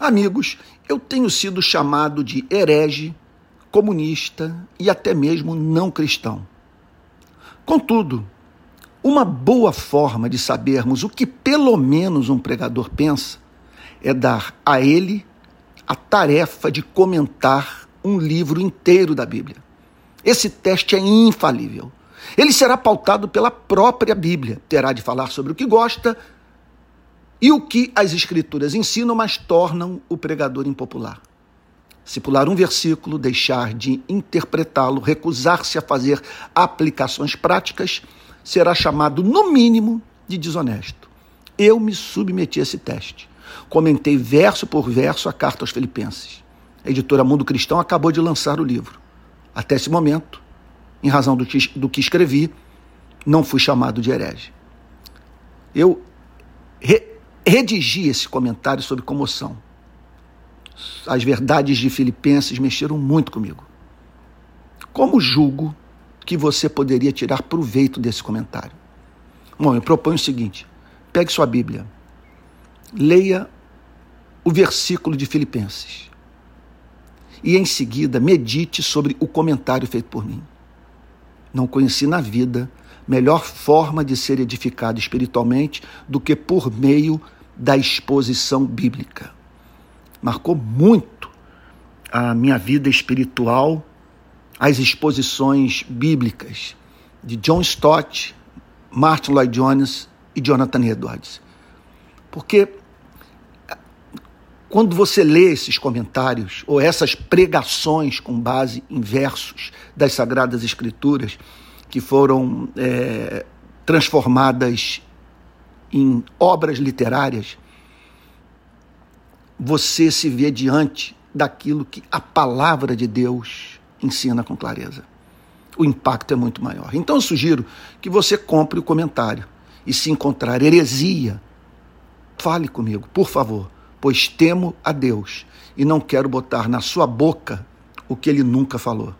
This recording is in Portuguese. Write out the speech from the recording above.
Amigos, eu tenho sido chamado de herege, comunista e até mesmo não cristão. Contudo, uma boa forma de sabermos o que pelo menos um pregador pensa é dar a ele a tarefa de comentar um livro inteiro da Bíblia. Esse teste é infalível. Ele será pautado pela própria Bíblia. Terá de falar sobre o que gosta e o que as Escrituras ensinam, mas tornam o pregador impopular. Se pular um versículo, deixar de interpretá-lo, recusar-se a fazer aplicações práticas, será chamado, no mínimo, de desonesto. Eu me submeti a esse teste. Comentei verso por verso a carta aos Filipenses. A editora Mundo Cristão acabou de lançar o livro. Até esse momento, em razão do que, do que escrevi, não fui chamado de herege. Eu re, redigi esse comentário sobre comoção. As verdades de Filipenses mexeram muito comigo. Como julgo que você poderia tirar proveito desse comentário? Bom, eu proponho o seguinte: pegue sua Bíblia, leia o versículo de Filipenses e em seguida medite sobre o comentário feito por mim. Não conheci na vida melhor forma de ser edificado espiritualmente do que por meio da exposição bíblica. Marcou muito a minha vida espiritual as exposições bíblicas de John Stott, Martin Lloyd Jones e Jonathan Edwards. Porque quando você lê esses comentários ou essas pregações com base em versos das Sagradas Escrituras que foram é, transformadas em obras literárias, você se vê diante daquilo que a palavra de Deus ensina com clareza. O impacto é muito maior. Então eu sugiro que você compre o comentário e se encontrar heresia, fale comigo, por favor pois temo a Deus e não quero botar na sua boca o que ele nunca falou.